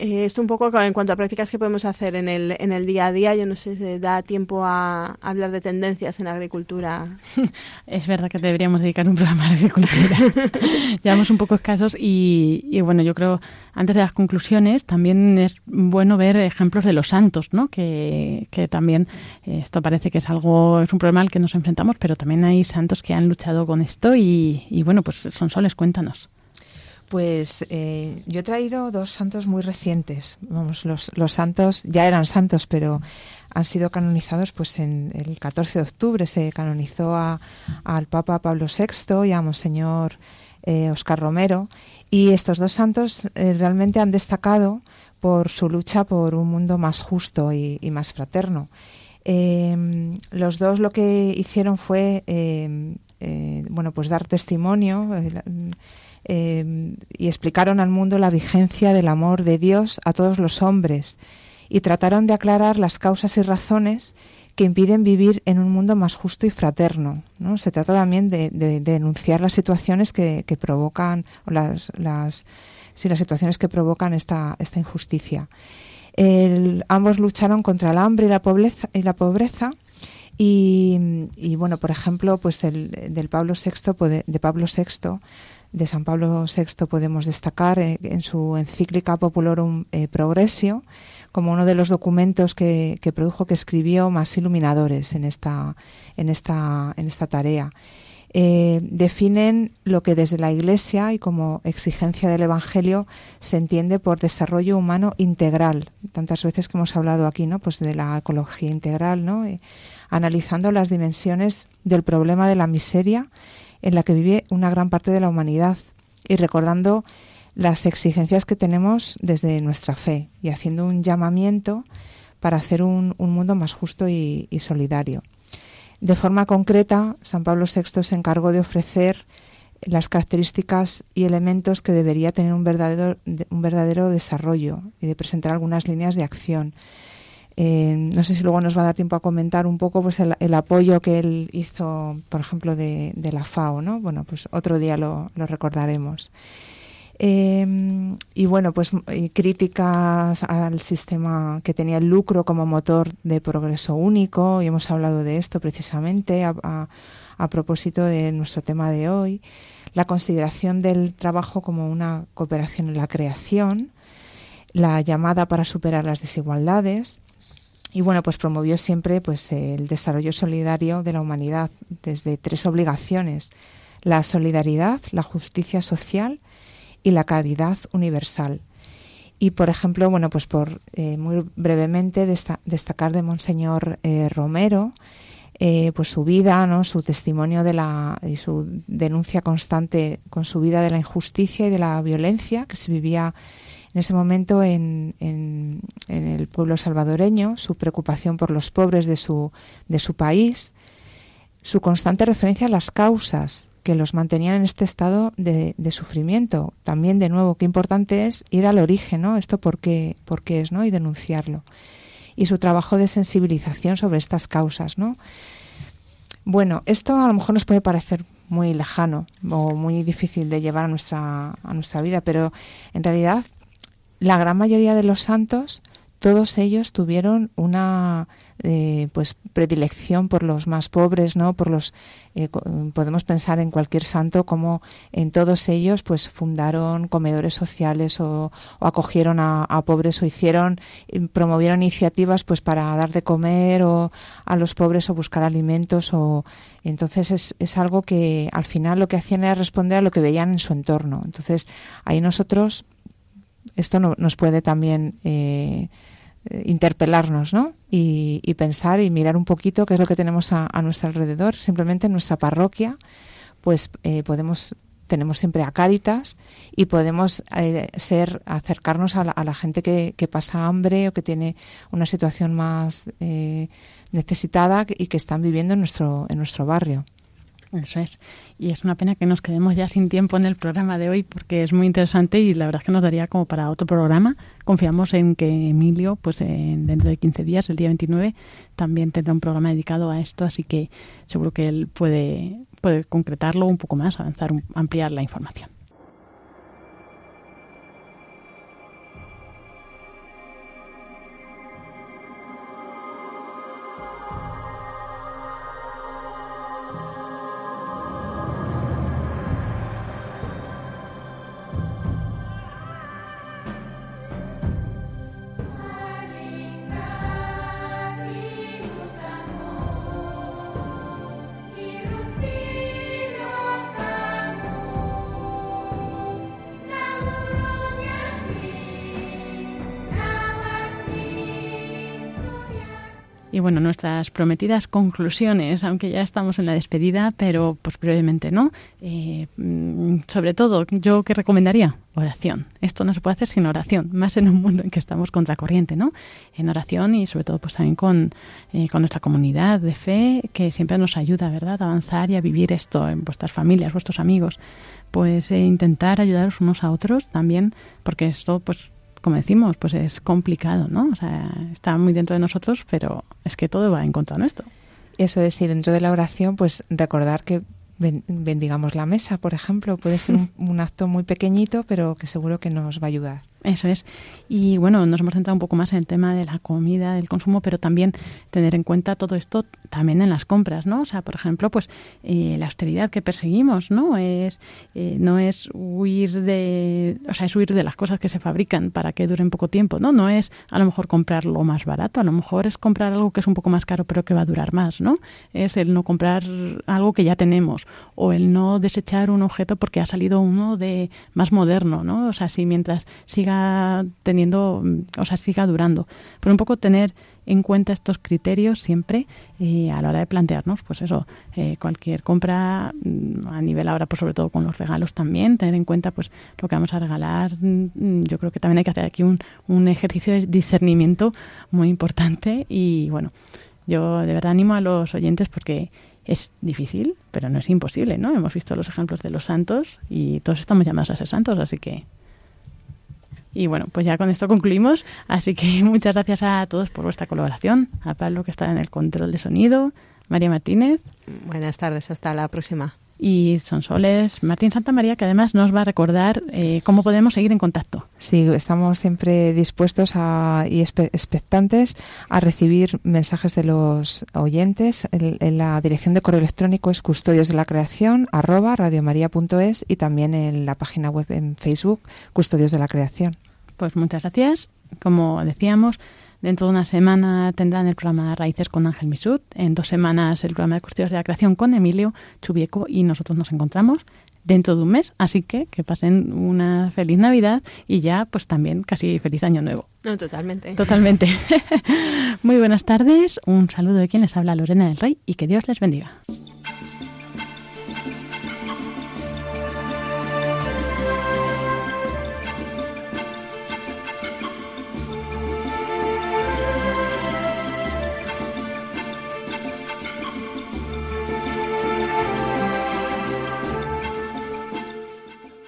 Eh, esto un poco en cuanto a prácticas que podemos hacer en el, en el día a día. Yo no sé si da tiempo a, hablar de tendencias en agricultura. Es verdad que deberíamos dedicar un programa a la agricultura. Llevamos un poco escasos y, y, bueno, yo creo, antes de las conclusiones, también es bueno ver ejemplos de los santos, ¿no? Que, que también esto parece que es algo, es un problema al que nos enfrentamos, pero también hay santos que han luchado con esto y, y bueno, pues son soles, cuéntanos. Pues eh, yo he traído dos santos muy recientes. Vamos, los, santos ya eran santos, pero han sido canonizados pues en el 14 de octubre. Se canonizó al Papa Pablo VI y a Monseñor eh, Oscar Romero. Y estos dos santos eh, realmente han destacado por su lucha por un mundo más justo y, y más fraterno. Em, los dos lo que hicieron fue em, bueno pues dar testimonio eh, y explicaron al mundo la vigencia del amor de Dios a todos los hombres y trataron de aclarar las causas y razones que impiden vivir en un mundo más justo y fraterno. ¿no? Se trata también de, denunciar las situaciones que, provocan, las, las, las situaciones que provocan esta, esta injusticia. ambos lucharon contra el hambre y la pobreza, y, la pobreza y, bueno, por ejemplo, pues el, del Pablo VI, de Pablo VI de San Pablo VI podemos destacar eh, en su encíclica Populorum eh, Progressio como uno de los documentos que, produjo, que escribió más iluminadores en esta, en esta, en esta tarea. Eh, definen lo que desde la Iglesia y como exigencia del Evangelio se entiende por desarrollo humano integral. Tantas veces que hemos hablado aquí, ¿no? Pues de la ecología integral, ¿no? analizando las dimensiones del problema de la miseria en la que vive una gran parte de la humanidad y recordando las exigencias que tenemos desde nuestra fe y haciendo un llamamiento para hacer un, mundo más justo y, solidario. De forma concreta, San Pablo VI se encargó de ofrecer las características y elementos que debería tener un verdadero, un verdadero desarrollo y de presentar algunas líneas de acción. Eh, no sé si luego nos va a dar tiempo a comentar un poco pues el, apoyo que él hizo, por ejemplo, de, la FAO, ¿no? Bueno, pues otro día lo, recordaremos. Eh, y bueno, pues críticas al sistema que tenía el lucro como motor de progreso único, y hemos hablado de esto precisamente a propósito de nuestro tema de hoy. La consideración del trabajo como una cooperación en la creación, la llamada para superar las desigualdades, y bueno, pues promovió siempre pues el desarrollo solidario de la humanidad desde tres obligaciones: la solidaridad, la justicia social y la caridad universal. Y por ejemplo, bueno, pues por eh, muy brevemente destacar de Monseñor eh, Romero, eh, pues su vida, ¿no? su testimonio de la y su denuncia constante con su vida de la injusticia y de la violencia que se vivía en ese momento en, en, el pueblo salvadoreño, su preocupación por los pobres de su, de su país, su constante referencia a las causas que los mantenían en este estado de, sufrimiento. También, de nuevo, qué importante es ir al origen, ¿no? Esto por qué, por qué es, ¿no? Y denunciarlo. Y su trabajo de sensibilización sobre estas causas, ¿no? Bueno, esto a lo mejor nos puede parecer muy lejano o muy difícil de llevar a nuestra, a nuestra vida, pero en realidad la gran mayoría de los santos, todos ellos tuvieron una eh, pues predilección por los más pobres, ¿no? Por los eh, podemos pensar en cualquier santo como en todos ellos pues fundaron comedores sociales o, acogieron a, pobres o hicieron eh, promovieron iniciativas pues para dar de comer o a los pobres o buscar alimentos o entonces es, es algo que al final lo que hacían era responder a lo que veían en su entorno. Entonces ahí nosotros esto nos puede también eh, interpelarnos, ¿no? Y, pensar y mirar un poquito qué es lo que tenemos a, nuestro alrededor. Simplemente en nuestra parroquia, pues eh, podemos tenemos siempre a Cáritas y podemos eh, ser acercarnos a la, gente que, pasa hambre o que tiene una situación más necesitada y que están viviendo en nuestro en nuestro barrio. Eso es. Y es una pena que nos quedemos ya sin tiempo en el programa de hoy porque es muy interesante y la verdad es que nos daría como para otro programa. Confiamos en que Emilio, pues dentro de 15 días, el día 29, también tendrá un programa dedicado a esto, así que seguro que él puede, puede concretarlo un poco más, avanzar, ampliar la información. Bueno, nuestras prometidas conclusiones, aunque ya estamos en la despedida, pero pues brevemente, ¿no? Eh, mm, sobre todo, ¿yo qué recomendaría? Oración. Esto no se puede hacer sin oración, más en un mundo en que estamos contracorriente, ¿no? En oración y sobre todo pues también con, eh, con nuestra comunidad de fe que siempre nos ayuda, ¿verdad?, a avanzar y a vivir esto en vuestras familias, vuestros amigos. Pues eh, intentar ayudaros unos a otros también, porque esto pues como decimos, pues es complicado, ¿no? O sea, está muy dentro de nosotros, pero es que todo va en contra nuestro. Eso es, y dentro de la oración, pues recordar que bendigamos la mesa, por ejemplo, puede ser un acto muy pequeñito, pero que seguro que nos va a ayudar. Eso es. Y bueno, nos hemos centrado un poco más en el tema de la comida, del consumo, pero también tener en cuenta todo esto también en las compras, ¿no? O sea, por ejemplo, pues eh, la austeridad que perseguimos, ¿no? Es eh, no es huir de, o sea, es huir de las cosas que se fabrican para que duren poco tiempo, ¿no? No es a lo mejor comprar lo más barato, a lo mejor es comprar algo que es un poco más caro pero que va a durar más, ¿no? Es el no comprar algo que ya tenemos o el no desechar un objeto porque ha salido uno de más moderno, ¿no? O sea, si mientras siga teniendo, o sea, siga durando. Pero un poco tener en cuenta estos criterios siempre eh, a la hora de plantearnos, pues eso, eh, cualquier compra mm, a nivel ahora, pues sobre todo con los regalos también, tener en cuenta pues lo que vamos a regalar. Mm, yo creo que también hay que hacer aquí un, un ejercicio de discernimiento muy importante y bueno, yo de verdad animo a los oyentes porque es difícil, pero no es imposible, ¿no? Hemos visto los ejemplos de los santos y todos estamos llamados a ser santos, así que... Y bueno, pues ya con esto concluimos, así que muchas gracias a todos por vuestra colaboración, a Pablo que está en el control de sonido, María Martínez. Buenas tardes, hasta la próxima y Sonsoles Martín Santa María, que además nos va a recordar eh, cómo podemos seguir en contacto. Sí, estamos siempre dispuestos a, y expectantes a recibir mensajes de los oyentes. En, la dirección de correo electrónico es custodios de la creación arroba radiomaria.es y también en la página web en Facebook Custodios de la Creación. Pues muchas gracias. Como decíamos, Dentro de una semana tendrán el programa Raíces con Ángel Misut. En dos semanas el programa de Custodios de la Creación con Emilio Chubieco y nosotros nos encontramos dentro de un mes. Así que que pasen una feliz Navidad y ya pues también casi feliz Año Nuevo. No, totalmente. Totalmente. Muy buenas tardes. Un saludo de quien les habla Lorena del Rey y que Dios les bendiga.